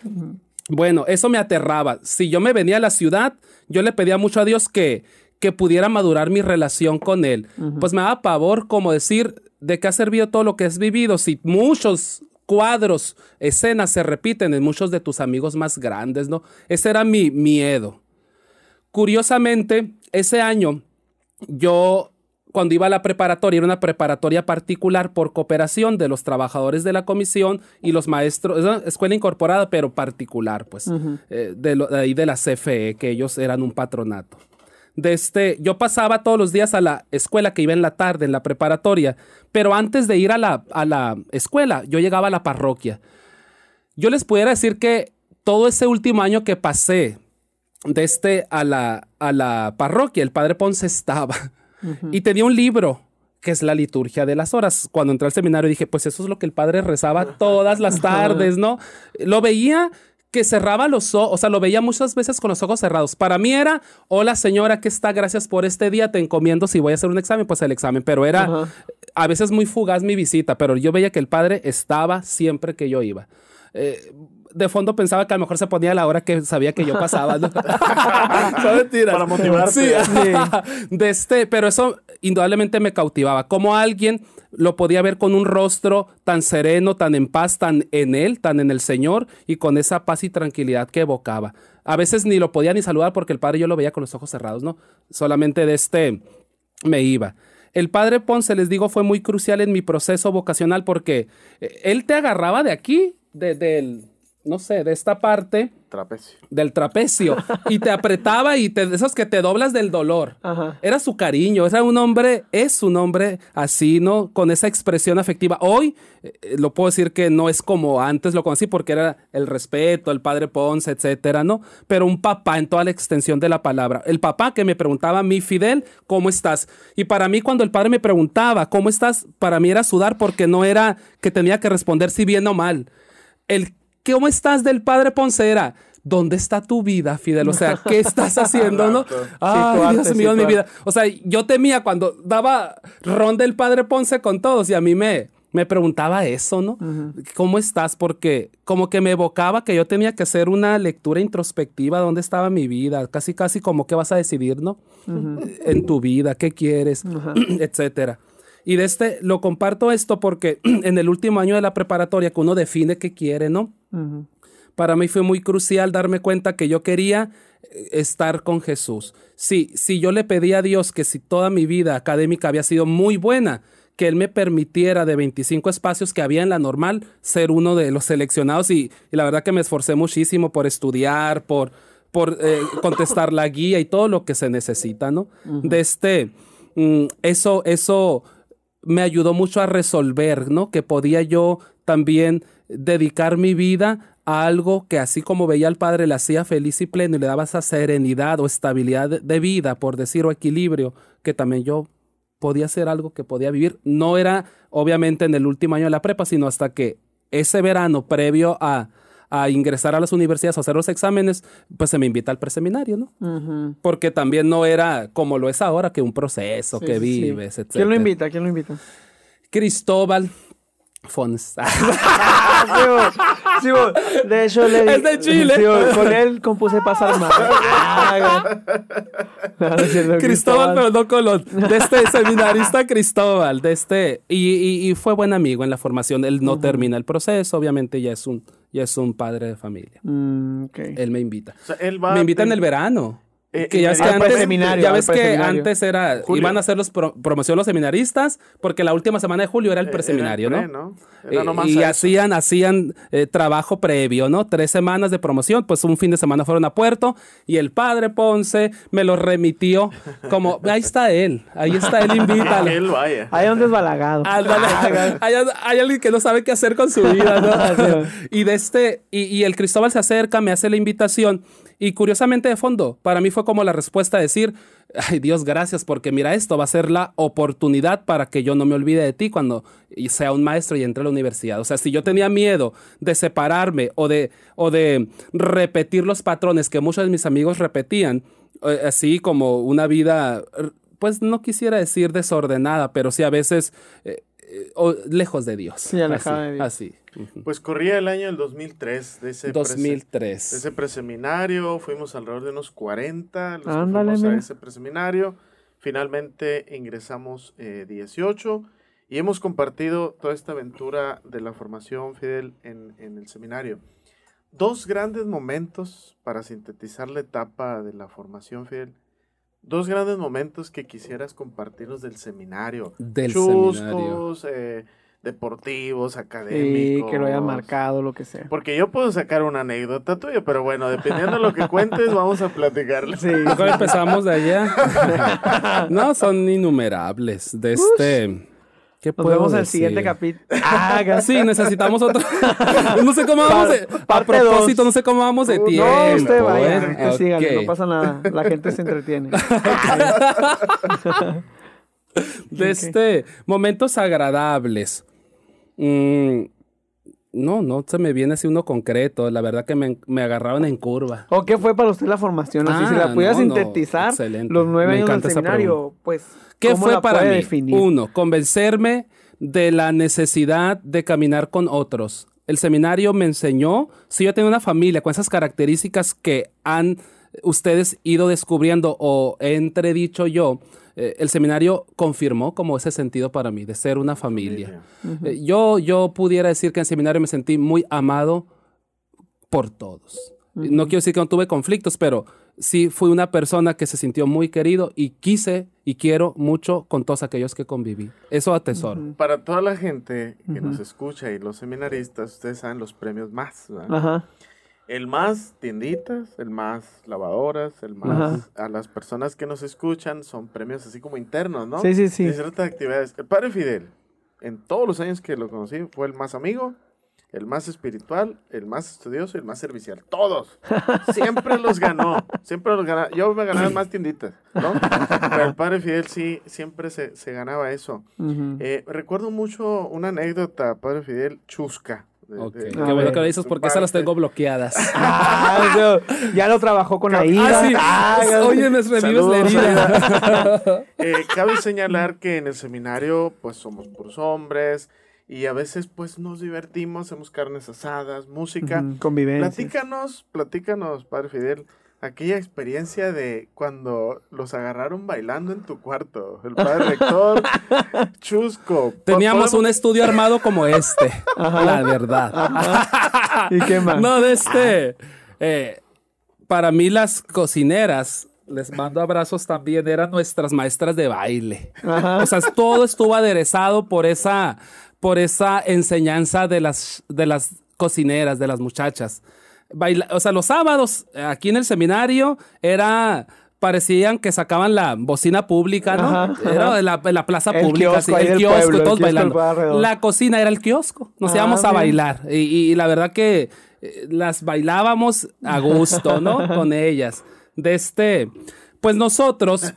bueno, eso me aterraba. Si yo me venía a la ciudad, yo le pedía mucho a Dios que, que pudiera madurar mi relación con Él. Pues me daba pavor como decir, ¿de qué ha servido todo lo que has vivido? Si muchos cuadros, escenas se repiten en muchos de tus amigos más grandes, ¿no? Ese era mi miedo. Curiosamente, ese año yo cuando iba a la preparatoria, era una preparatoria particular por cooperación de los trabajadores de la comisión y los maestros, escuela incorporada, pero particular, pues, eh, de, ahí de la CFE, que ellos eran un patronato. De este, yo pasaba todos los días a la escuela que iba en la tarde, en la preparatoria, pero antes de ir a la, a la escuela, yo llegaba a la parroquia. Yo les pudiera decir que todo ese último año que pasé de este a la, a la parroquia, el padre Ponce estaba y tenía un libro que es la liturgia de las horas. Cuando entré al seminario dije, pues eso es lo que el padre rezaba todas las tardes, ¿no? Lo veía que cerraba los ojos, o sea, lo veía muchas veces con los ojos cerrados. Para mí era, hola señora, que está, gracias por este día, te encomiendo si voy a hacer un examen, pues el examen, pero era a veces muy fugaz mi visita, pero yo veía que el padre estaba siempre que yo iba. Eh, de fondo pensaba que a lo mejor se ponía a la hora que sabía que yo pasaba. ¿no? Para motivarte. Sí, de este, pero eso indudablemente me cautivaba. Como alguien lo podía ver con un rostro tan sereno, tan en paz, tan en él, tan en el Señor y con esa paz y tranquilidad que evocaba. A veces ni lo podía ni saludar porque el padre yo lo veía con los ojos cerrados, ¿no? Solamente de este me iba. El padre Ponce, les digo, fue muy crucial en mi proceso vocacional porque eh, él te agarraba de aquí, de, del, no sé, de esta parte. Trapecio. Del trapecio. y te apretaba y te, esos que te doblas del dolor. Era su cariño. Era un hombre, es un hombre así, ¿no? Con esa expresión afectiva. Hoy eh, lo puedo decir que no es como antes lo conocí porque era el respeto, el padre Ponce, etcétera, ¿no? Pero un papá en toda la extensión de la palabra. El papá que me preguntaba a mí, Fidel, ¿cómo estás? Y para mí, cuando el padre me preguntaba, ¿cómo estás? Para mí era sudar porque no era que tenía que responder si bien o mal. El ¿cómo estás del padre Poncera? ¿Dónde está tu vida, Fidel? O sea, ¿qué estás haciendo, no? Ay, Dios mío, mi vida. O sea, yo temía cuando daba ronda el padre Ponce con todos y a mí me, me preguntaba eso, ¿no? ¿Cómo estás? Porque como que me evocaba que yo tenía que hacer una lectura introspectiva, ¿dónde estaba mi vida? Casi, casi como que vas a decidir, ¿no? En tu vida, ¿qué quieres? Etcétera. Y de este, lo comparto esto porque en el último año de la preparatoria que uno define qué quiere, ¿no? Para mí fue muy crucial darme cuenta que yo quería eh, estar con Jesús. Sí, si yo le pedí a Dios que si toda mi vida académica había sido muy buena, que Él me permitiera de 25 espacios que había en la normal ser uno de los seleccionados y, la verdad que me esforcé muchísimo por estudiar, por, por eh, contestar la guía y todo lo que se necesita, ¿no? De este, mm, eso, eso me ayudó mucho a resolver, ¿no? Que podía yo también dedicar mi vida a algo que así como veía al padre le hacía feliz y pleno y le daba esa serenidad o estabilidad de vida, por decir, o equilibrio, que también yo podía hacer algo que podía vivir. No era obviamente en el último año de la prepa, sino hasta que ese verano previo a, a ingresar a las universidades o hacer los exámenes, pues se me invita al preseminario, ¿no? Porque también no era como lo es ahora, que un proceso, que vives, etc. ¿Quién lo invita? ¿Quién lo invita? Cristóbal Fons. sí, de hecho, le, es de Chile. con él compuse Pasar Mal. Cristóbal, pero no Colón. De este seminarista Cristóbal. De este, y, y, fue buen amigo en la formación. Él no termina el proceso, obviamente ya es un, ya es un padre de familia. Mm, él me invita. me invita en el verano. Eh, que ya ves que antes, ya ves que antes era, iban a hacer los promoción los seminaristas, porque la última semana de julio era el eh, preseminario, ¿no? Eh, y hacían, hacían trabajo previo, ¿no? Tres semanas de promoción, pues un fin de semana fueron a Puerto, y el padre Ponce me lo remitió como, ahí está él, ahí está él, invítalo. él vaya. Hay un desbalagado. hay, hay, alguien que no sabe qué hacer con su vida, ¿no? y de este, y, y el Cristóbal se acerca, me hace la invitación, y curiosamente de fondo, para mí fue como la respuesta a decir, ay Dios, gracias, porque mira, esto va a ser la oportunidad para que yo no me olvide de ti cuando sea un maestro y entre a la universidad. O sea, si yo tenía miedo de separarme o de, o de repetir los patrones que muchos de mis amigos repetían, eh, así como una vida, pues no quisiera decir desordenada, pero sí a veces... Eh, eh, lejos de Dios. Sí, alejada de Dios. Así. Pues corría el año del 2003 de ese 2003. de ese preseminario, fuimos alrededor de unos 40 los fuimos a ese preseminario. Finalmente ingresamos 18 eh, y hemos compartido toda esta aventura de la formación Fidel en, en el seminario. Dos grandes momentos para sintetizar la etapa de la formación Fidel dos grandes momentos que quisieras compartirnos del seminario. Del seminario. Eh, deportivos, académicos. Sí, que lo haya marcado, lo que sea. Porque yo puedo sacar una anécdota tuya, pero bueno, dependiendo de lo que cuentes, vamos a platicarle. Sí, mejor empezamos de allá. no, son innumerables. De este. ¿Qué Nos vemos el siguiente capítulo. Ah, sí, necesitamos otro. no sé cómo vamos de. A propósito, no sé cómo vamos de tiempo. No, usted vaya, ¿eh? no pasa nada. La gente se entretiene. de este. Momentos agradables. Mm, no, no se me viene así uno concreto. La verdad que me, me agarraron en curva. ¿O qué fue para usted la formación? Así, si la ah, pudiera sintetizar, los nueve años del seminario, pues ¿Qué fue para mí? Definir? Uno, convencerme de la necesidad de caminar con otros el seminario me enseñó, si yo tengo una familia con esas características que han ustedes ido descubriendo o he entredicho yo, eh, el seminario confirmó como ese sentido para mí, de ser una familia. Eh, yo, yo pudiera decir que en el seminario me sentí muy amado por todos. No quiero decir que no tuve conflictos, pero sí fui una persona que se sintió muy querido y quise y quiero mucho con todos aquellos que conviví. Eso atesoro. Para toda la gente que nos escucha y los seminaristas, ustedes saben los premios más. Ajá. El más tienditas, el más lavadoras, el más a las personas que nos escuchan son premios así como internos, ¿no? Sí, sí, sí. De ciertas actividades. El padre Fidel, en todos los años que lo conocí, fue el más amigo, el más espiritual, el más estudioso y el más servicial. Todos. Siempre los ganó. Siempre los ganó. Yo me ganaba más tienditas, ¿no? Pero el padre Fidel sí, siempre se, ganaba eso. Eh, recuerdo mucho una anécdota, padre Fidel, chusca. Okay. Qué bueno que lo dices porque esas las tengo bloqueadas. Ah, ya lo trabajó con la ira. Ah, sí. Ah, Oye, me revives la herida. eh, cabe señalar que en el seminario, pues somos puros hombres y a veces, pues nos divertimos, hacemos carnes asadas, música. convivencia. Platícanos, platícanos, Padre Fidel aquella experiencia de cuando los agarraron bailando en tu cuarto. El padre rector, chusco. Teníamos un estudio armado como este, la verdad. ¿Y qué más? No, de este. Eh, para mí las cocineras, les mando abrazos también, eran nuestras maestras de baile. O sea, todo estuvo aderezado por esa, por esa enseñanza de las, de las cocineras, de las muchachas o sea, los sábados aquí en el seminario era parecían que sacaban la bocina pública, ¿no? Era la, la plaza pública, el kiosco, todos bailando. La cocina era el kiosco, nos ah, íbamos a bailar y, la verdad que eh, las bailábamos a gusto, ¿no? Con ellas. De este, pues nosotros,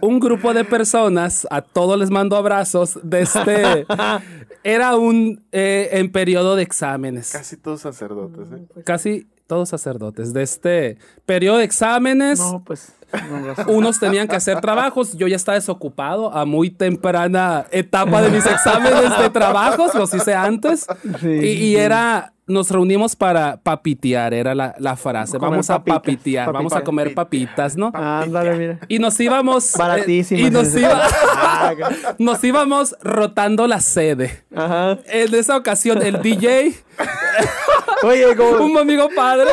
un grupo de personas, a todos les mando abrazos, de este, era un, eh, en periodo de exámenes. Casi todos sacerdotes, ¿eh? Pues Casi todos sacerdotes. De este periodo de exámenes, no, pues, unos tenían que hacer trabajos. Yo ya estaba desocupado a muy temprana etapa de mis exámenes de trabajos, los hice antes. y, era nos reunimos para papitear, era la, frase. vamos a papitear, vamos a comer papitas, ¿no? Ándale, mira. Y nos íbamos. Eh, Baratísimo. y nos, nos íbamos rotando la sede. Ajá. En esa ocasión, el DJ. Oye, como. Un amigo padre.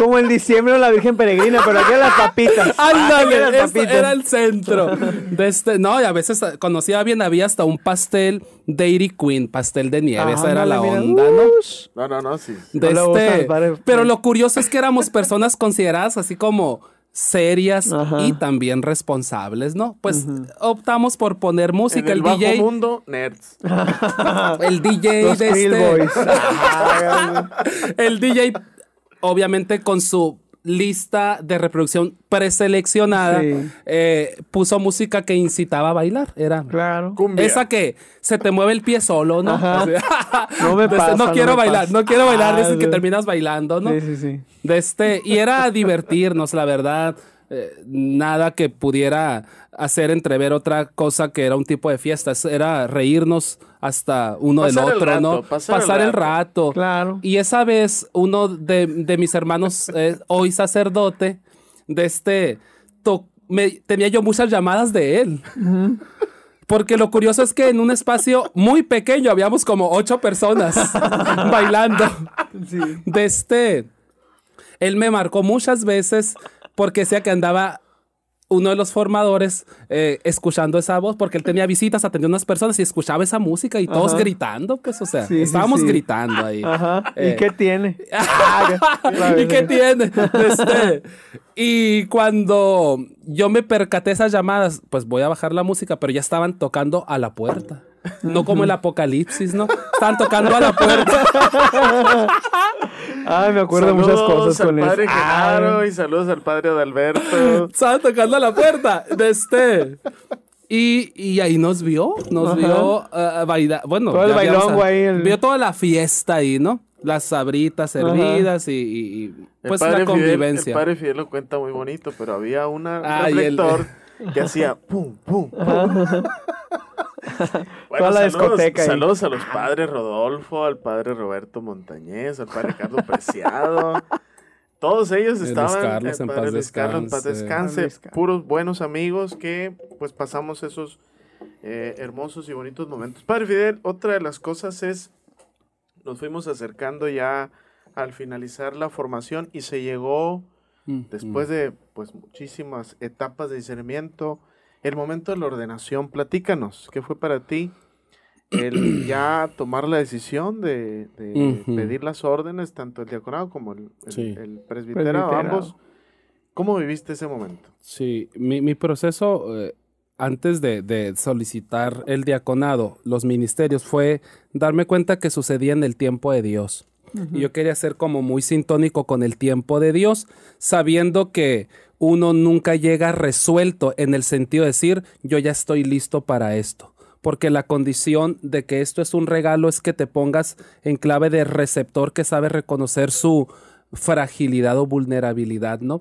Como en diciembre la Virgen Peregrina, pero aquí las papitas. Ándale, papitas. era el centro. De este, no, y a veces conocía bien, había hasta un pastel Dairy Queen, pastel de nieve. Esa era la onda, ¿no? No, no, no, sí. Este, pero lo curioso es que éramos personas consideradas así como serias y también responsables, ¿no? Pues optamos por poner música. el, DJ. mundo, nerds. el DJ de este. el DJ obviamente con su lista de reproducción preseleccionada, eh, puso música que incitaba a bailar. Era claro. esa que se te mueve el pie solo, ¿no? no me pasa, no quiero bailar, no quiero bailar, desde que terminas bailando, ¿no? Sí, sí, sí. De este, y era divertirnos, la verdad. Eh, nada que pudiera hacer entrever otra cosa que era un tipo de fiesta. Era reírnos hasta uno del otro, ¿no? Pasar, el rato. Claro. Y esa vez, uno de, mis hermanos, eh, hoy sacerdote, de este, me, tenía yo muchas llamadas de él. Porque lo curioso es que en un espacio muy pequeño habíamos como ocho personas bailando. De este, él me marcó muchas veces porque decía que andaba uno de los formadores eh, escuchando esa voz, porque él tenía visitas, atendía a unas personas y escuchaba esa música y todos gritando, pues, o sea, estábamos gritando ahí. Ajá. ¿Y eh, qué tiene? ¿Y qué tiene? Este, y cuando yo me percaté esas llamadas, pues voy a bajar la música, pero ya estaban tocando a la puerta. No como el apocalipsis, ¿no? Estaban tocando a la puerta. Ay, me acuerdo muchas cosas con eso. Padre Genaro y saludos al padre Adalberto. Estaban tocando a la puerta de este. Y, y ahí nos vio, nos vio uh, bailar. Bueno, todo el bailón, güey. Vio toda la fiesta ahí, ¿no? Las sabritas servidas y, y, pues la convivencia. el padre Fidel lo cuenta muy bonito, pero había una, un reflector que hacía pum, pum, pum. Toda la discoteca. Saludos a los padres Rodolfo, al padre Roberto Montañez, al padre Carlos Preciado. Todos ellos estaban. Carlos, en paz Carlos, paz descanse. Puros buenos amigos que pues pasamos esos eh, hermosos y bonitos momentos. Padre Fidel, otra de las cosas es, nos fuimos acercando ya al finalizar la formación y se llegó, después de pues muchísimas etapas de discernimiento, el momento de la ordenación. Platícanos, ¿qué fue para ti el ya tomar la decisión de, pedir las órdenes, tanto el diaconado como el, presbiterado, ambos? ¿Cómo viviste ese momento? Sí, mi, proceso eh, antes de, solicitar el diaconado, los ministerios, fue darme cuenta que sucedía en el tiempo de Dios. Y yo quería ser como muy sintónico con el tiempo de Dios, sabiendo que uno nunca llega resuelto en el sentido de decir, yo ya estoy listo para esto. Porque la condición de que esto es un regalo es que te pongas en clave de receptor que sabe reconocer su fragilidad o vulnerabilidad, ¿no?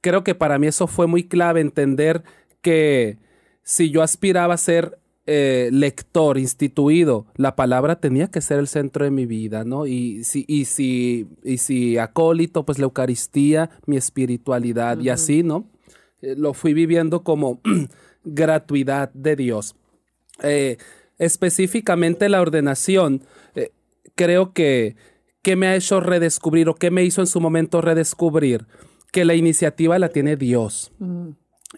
Creo que para mí eso fue muy clave, entender que si yo aspiraba a ser eh, lector instituido, la palabra tenía que ser el centro de mi vida, ¿no? Y si, y si, y si acólito, pues la Eucaristía, mi espiritualidad y así, ¿no? Eh, lo fui viviendo como gratuidad de Dios. Eh, específicamente la ordenación, creo que, que me ha hecho redescubrir o que me hizo en su momento redescubrir que la iniciativa la tiene Dios,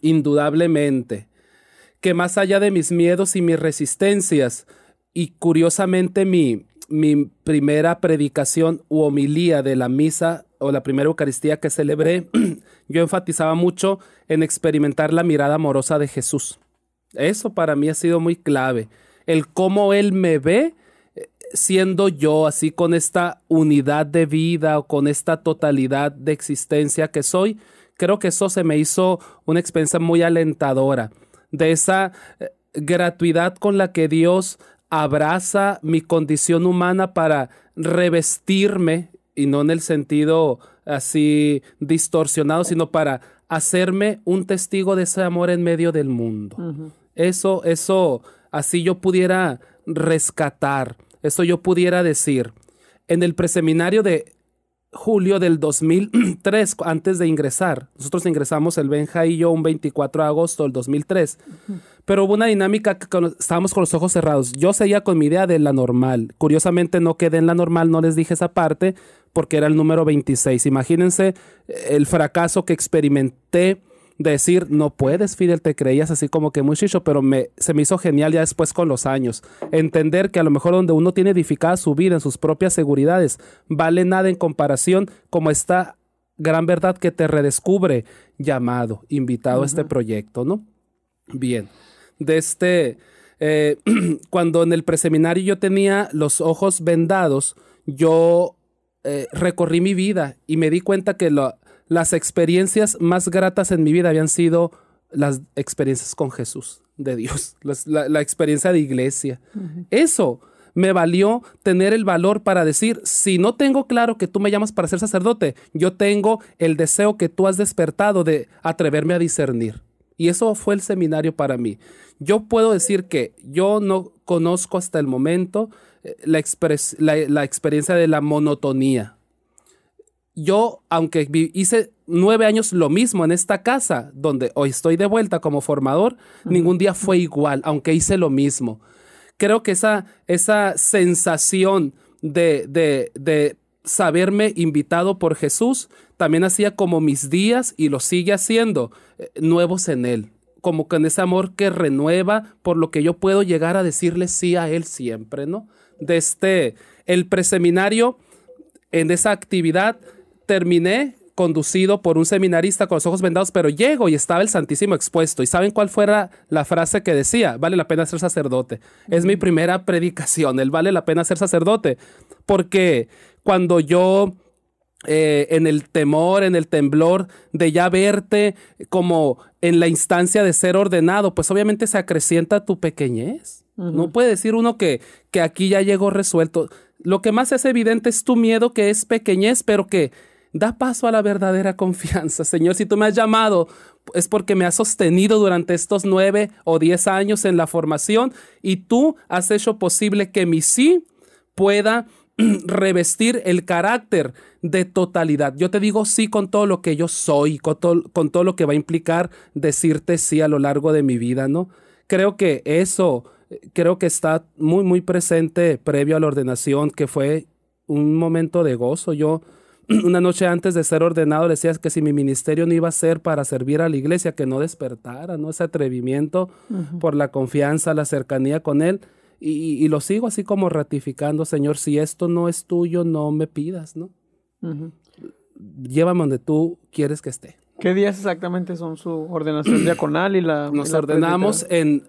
indudablemente que más allá de mis miedos y mis resistencias, y curiosamente mi, mi primera predicación u homilía de la misa o la primera Eucaristía que celebré, yo enfatizaba mucho en experimentar la mirada amorosa de Jesús. Eso para mí ha sido muy clave. El cómo Él me ve eh, siendo yo, así con esta unidad de vida o con esta totalidad de existencia que soy, creo que eso se me hizo una experiencia muy alentadora de esa eh, gratuidad con la que Dios abraza mi condición humana para revestirme, y no en el sentido así distorsionado, sino para hacerme un testigo de ese amor en medio del mundo. Eso, eso, así yo pudiera rescatar, eso yo pudiera decir. En el preseminario de julio del 2003, antes de ingresar. Nosotros ingresamos el Benja y yo un 24 de agosto del 2003. Pero hubo una dinámica que estábamos con los ojos cerrados. Yo seguía con mi idea de la normal. Curiosamente no quedé en la normal, no les dije esa parte porque era el número 26. Imagínense el fracaso que experimenté decir, no puedes, Fidel, te creías así como que muy chicho, pero me, se me hizo genial ya después con los años. Entender que a lo mejor donde uno tiene edificada su vida en sus propias seguridades, vale nada en comparación como esta gran verdad que te redescubre llamado, invitado a este proyecto, ¿no? Bien, de este, eh, cuando en el preseminario yo tenía los ojos vendados, yo eh, recorrí mi vida y me di cuenta que lo, las experiencias más gratas en mi vida habían sido las experiencias con Jesús, de Dios, la, experiencia de iglesia. Eso me valió tener el valor para decir, si no tengo claro que tú me llamas para ser sacerdote, yo tengo el deseo que tú has despertado de atreverme a discernir. Y eso fue el seminario para mí. Yo puedo decir que yo no conozco hasta el momento eh, la, la experiencia de la monotonía yo, aunque hice nueve años lo mismo en esta casa, donde hoy estoy de vuelta como formador, ningún día fue igual, aunque hice lo mismo. Creo que esa, esa sensación de, de, de saberme invitado por Jesús también hacía como mis días y lo sigue haciendo eh, nuevos en Él, como con ese amor que renueva por lo que yo puedo llegar a decirle sí a Él siempre, ¿no? De este, el preseminario en esa actividad terminé conducido por un seminarista con los ojos vendados, pero llego y estaba el Santísimo expuesto. ¿Y saben cuál fuera la frase que decía? Vale la pena ser sacerdote. Es mi primera predicación, el vale la pena ser sacerdote. Porque cuando yo eh, en el temor, en el temblor de ya verte como en la instancia de ser ordenado, pues obviamente se acrecienta tu pequeñez. No puede decir uno que, que aquí ya llegó resuelto. Lo que más es evidente es tu miedo que es pequeñez, pero que Da paso a la verdadera confianza. Señor, si tú me has llamado, es porque me has sostenido durante estos nueve o diez años en la formación y tú has hecho posible que mi sí pueda revestir el carácter de totalidad. Yo te digo sí con todo lo que yo soy, con todo, con todo lo que va a implicar decirte sí a lo largo de mi vida, ¿no? Creo que eso, creo que está muy, muy presente previo a la ordenación, que fue un momento de gozo. Yo una noche antes de ser ordenado decía que si mi ministerio no iba a ser para servir a la iglesia, que no despertara, ¿no? Ese atrevimiento por la confianza, la cercanía con Él. Y, lo sigo así como ratificando, Señor, si esto no es tuyo, no me pidas, ¿no? Llévame donde tú quieres que esté. ¿Qué días exactamente son su ordenación diaconal y la... Nos ordenamos en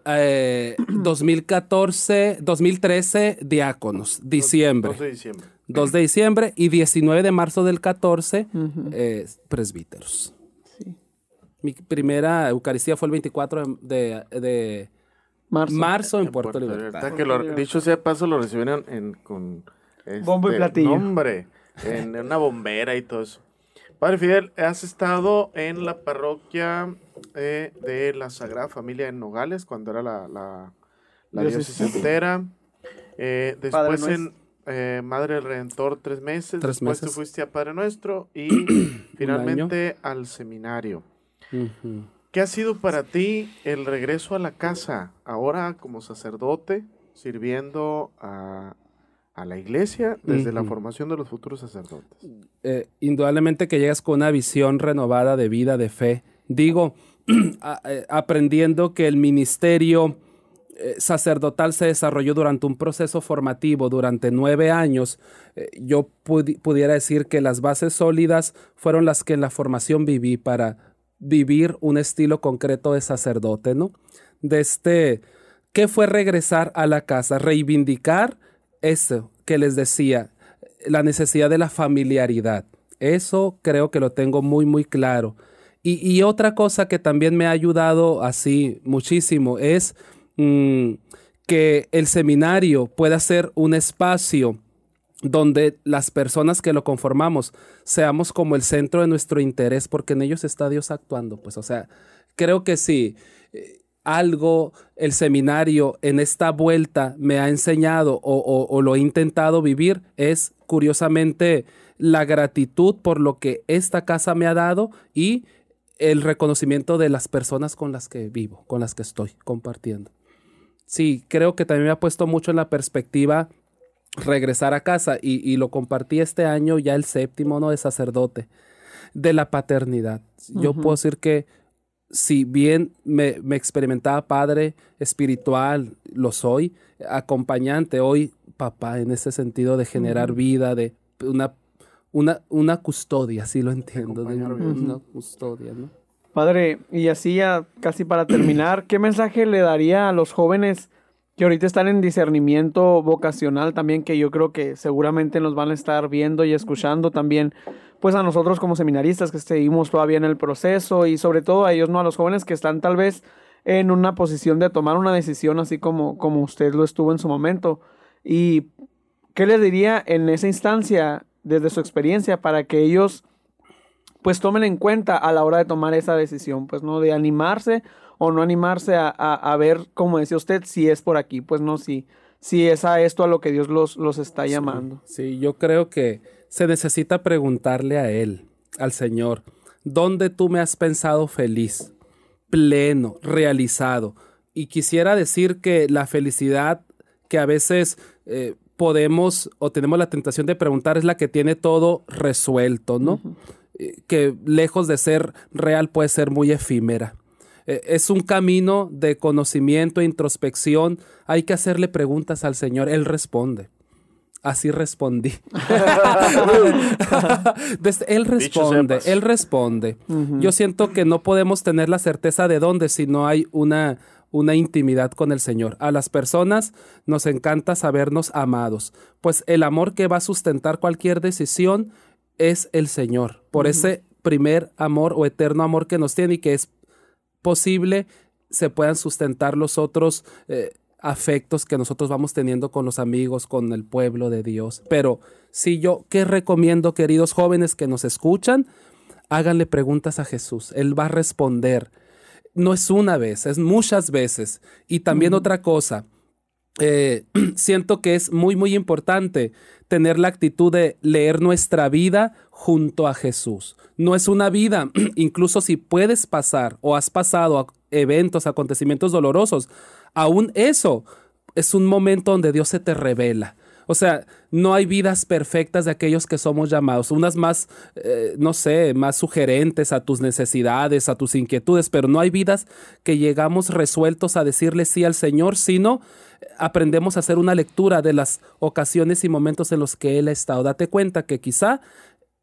2014, eh, 2013 diáconos, diciembre. 2 de diciembre. 2 de diciembre y 19 de marzo del 14 eh, presbíteros. Sí. Mi primera Eucaristía fue el 24 de, marzo. en, Puerto, Libertad. Que lo, dicho sea paso, lo recibieron en, con... Bombo y este, platillo. Nombre, en una bombera y todo eso. Padre Fidel, has estado en la parroquia eh, de la Sagrada Familia en Nogales, cuando era la, la, diócesis entera. Eh, después en eh, Madre del Redentor tres meses. después te fuiste a Padre Nuestro y finalmente al seminario. ¿Qué ha sido para ti el regreso a la casa ahora como sacerdote, sirviendo a, a la iglesia desde la formación de los futuros sacerdotes. Eh, indudablemente que llegas con una visión renovada de vida, de fe. Digo, eh, aprendiendo que el ministerio eh, sacerdotal se desarrolló durante un proceso formativo durante nueve años, yo pudiera decir que las bases sólidas fueron las que en la formación viví para vivir un estilo concreto de sacerdote, ¿no? De este, ¿qué fue regresar a la casa? Reivindicar eso que les decía, la necesidad de la familiaridad. Eso creo que lo tengo muy, muy claro. Y, otra cosa que también me ha ayudado así muchísimo es mm, que el seminario pueda ser un espacio donde las personas que lo conformamos seamos como el centro de nuestro interés, porque en ellos está Dios actuando. Pues, o sea, creo que sí algo el seminario en esta vuelta me ha enseñado o, lo he intentado vivir es curiosamente la gratitud por lo que esta casa me ha dado y el reconocimiento de las personas con las que vivo, con las que estoy compartiendo. Sí, creo que también me ha puesto mucho en la perspectiva regresar a casa y, lo compartí este año ya el séptimo, ¿no? De sacerdote, de la paternidad. Yo puedo decir que si bien me, experimentaba padre espiritual, lo soy, acompañante, hoy papá, en ese sentido de generar vida, de una, una, una custodia, así lo entiendo, de una, custodia, ¿no? Padre, y así ya casi para terminar, ¿qué mensaje le daría a los jóvenes que ahorita están en discernimiento vocacional también, que yo creo que seguramente nos van a estar viendo y escuchando también? pues a nosotros como seminaristas que seguimos todavía en el proceso y sobre todo a ellos, ¿no? A los jóvenes que están tal vez en una posición de tomar una decisión así como, como usted lo estuvo en su momento. ¿Y qué les diría en esa instancia desde su experiencia para que ellos pues tomen en cuenta a la hora de tomar esa decisión, pues no de animarse o no animarse a, a, ver, como decía usted, si es por aquí, pues no, si, si es a esto a lo que Dios los, los está llamando. sí yo creo que se necesita preguntarle a Él, al Señor, ¿dónde tú me has pensado feliz, pleno, realizado? Y quisiera decir que la felicidad que a veces eh, podemos o tenemos la tentación de preguntar es la que tiene todo resuelto, ¿no? Que lejos de ser real puede ser muy efímera. Eh, es un camino de conocimiento e introspección. Hay que hacerle preguntas al Señor. Él responde. Así respondí. él responde, él responde. Yo siento que no podemos tener la certeza de dónde si no hay una, una intimidad con el Señor. A las personas nos encanta sabernos amados, pues el amor que va a sustentar cualquier decisión es el Señor, por ese primer amor o eterno amor que nos tiene y que es posible se puedan sustentar los otros. Eh, afectos que nosotros vamos teniendo con los amigos, con el pueblo de Dios. Pero si yo, ¿qué recomiendo, queridos jóvenes que nos escuchan? Háganle preguntas a Jesús. Él va a responder. No es una vez, es muchas veces. Y también otra cosa, eh, siento que es muy, muy importante tener la actitud de leer nuestra vida junto a Jesús. No es una vida, incluso si puedes pasar o has pasado eventos, acontecimientos dolorosos, aún eso es un momento donde Dios se te revela. O sea, no hay vidas perfectas de aquellos que somos llamados, unas más, eh, no sé, más sugerentes a tus necesidades, a tus inquietudes, pero no hay vidas que llegamos resueltos a decirle sí al Señor, sino aprendemos a hacer una lectura de las ocasiones y momentos en los que Él ha estado. Date cuenta que quizá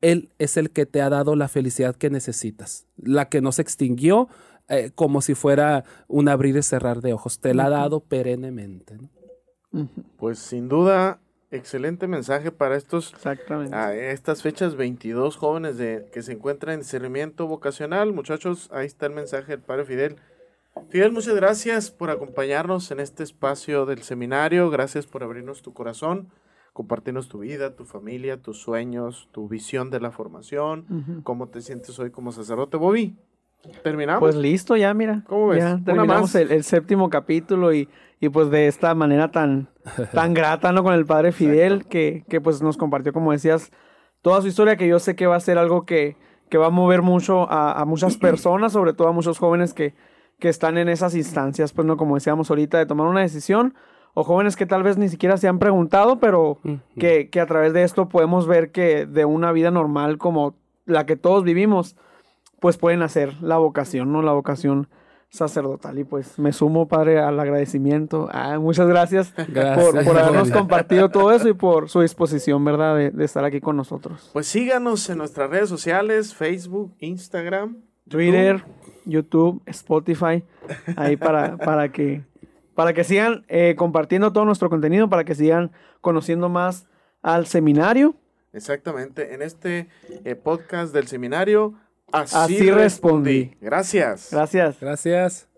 Él es el que te ha dado la felicidad que necesitas, la que no se extinguió, eh, como si fuera un abrir y cerrar de ojos. Te la ha dado perennemente. Pues sin duda, excelente mensaje para estos estas fechas 22 jóvenes de, que se encuentran en discernimiento vocacional. Muchachos, ahí está el mensaje del Padre Fidel. Fidel, muchas gracias por acompañarnos en este espacio del seminario. Gracias por abrirnos tu corazón, compartirnos tu vida, tu familia, tus sueños, tu visión de la formación, cómo te sientes hoy como sacerdote. Bobby, ¿Terminamos? Pues listo, ya, mira. ¿Cómo ves? Ya terminamos el, séptimo capítulo y, y, pues de esta manera tan, tan grata, ¿no? Con el padre Fidel, que, que, pues nos compartió, como decías, toda su historia, que yo sé que va a ser algo que, que va a mover mucho a, a, muchas personas, sobre todo a muchos jóvenes que, que están en esas instancias, pues, ¿no? Como decíamos ahorita, de tomar una decisión, o jóvenes que tal vez ni siquiera se han preguntado, pero que, que a través de esto podemos ver que de una vida normal como la que todos vivimos, pues pueden hacer la vocación, ¿no? La vocación sacerdotal. Y pues me sumo, Padre, al agradecimiento. Ah, muchas gracias, Por, habernos compartido todo eso y por su disposición, ¿verdad?, de, estar aquí con nosotros. Pues síganos en nuestras redes sociales, Facebook, Instagram, Twitter, YouTube, Spotify, ahí para, para, que, para que sigan eh, compartiendo todo nuestro contenido, para que sigan conociendo más al seminario. Exactamente, en este eh, podcast del seminario Así, respondí. Gracias. Gracias. Gracias.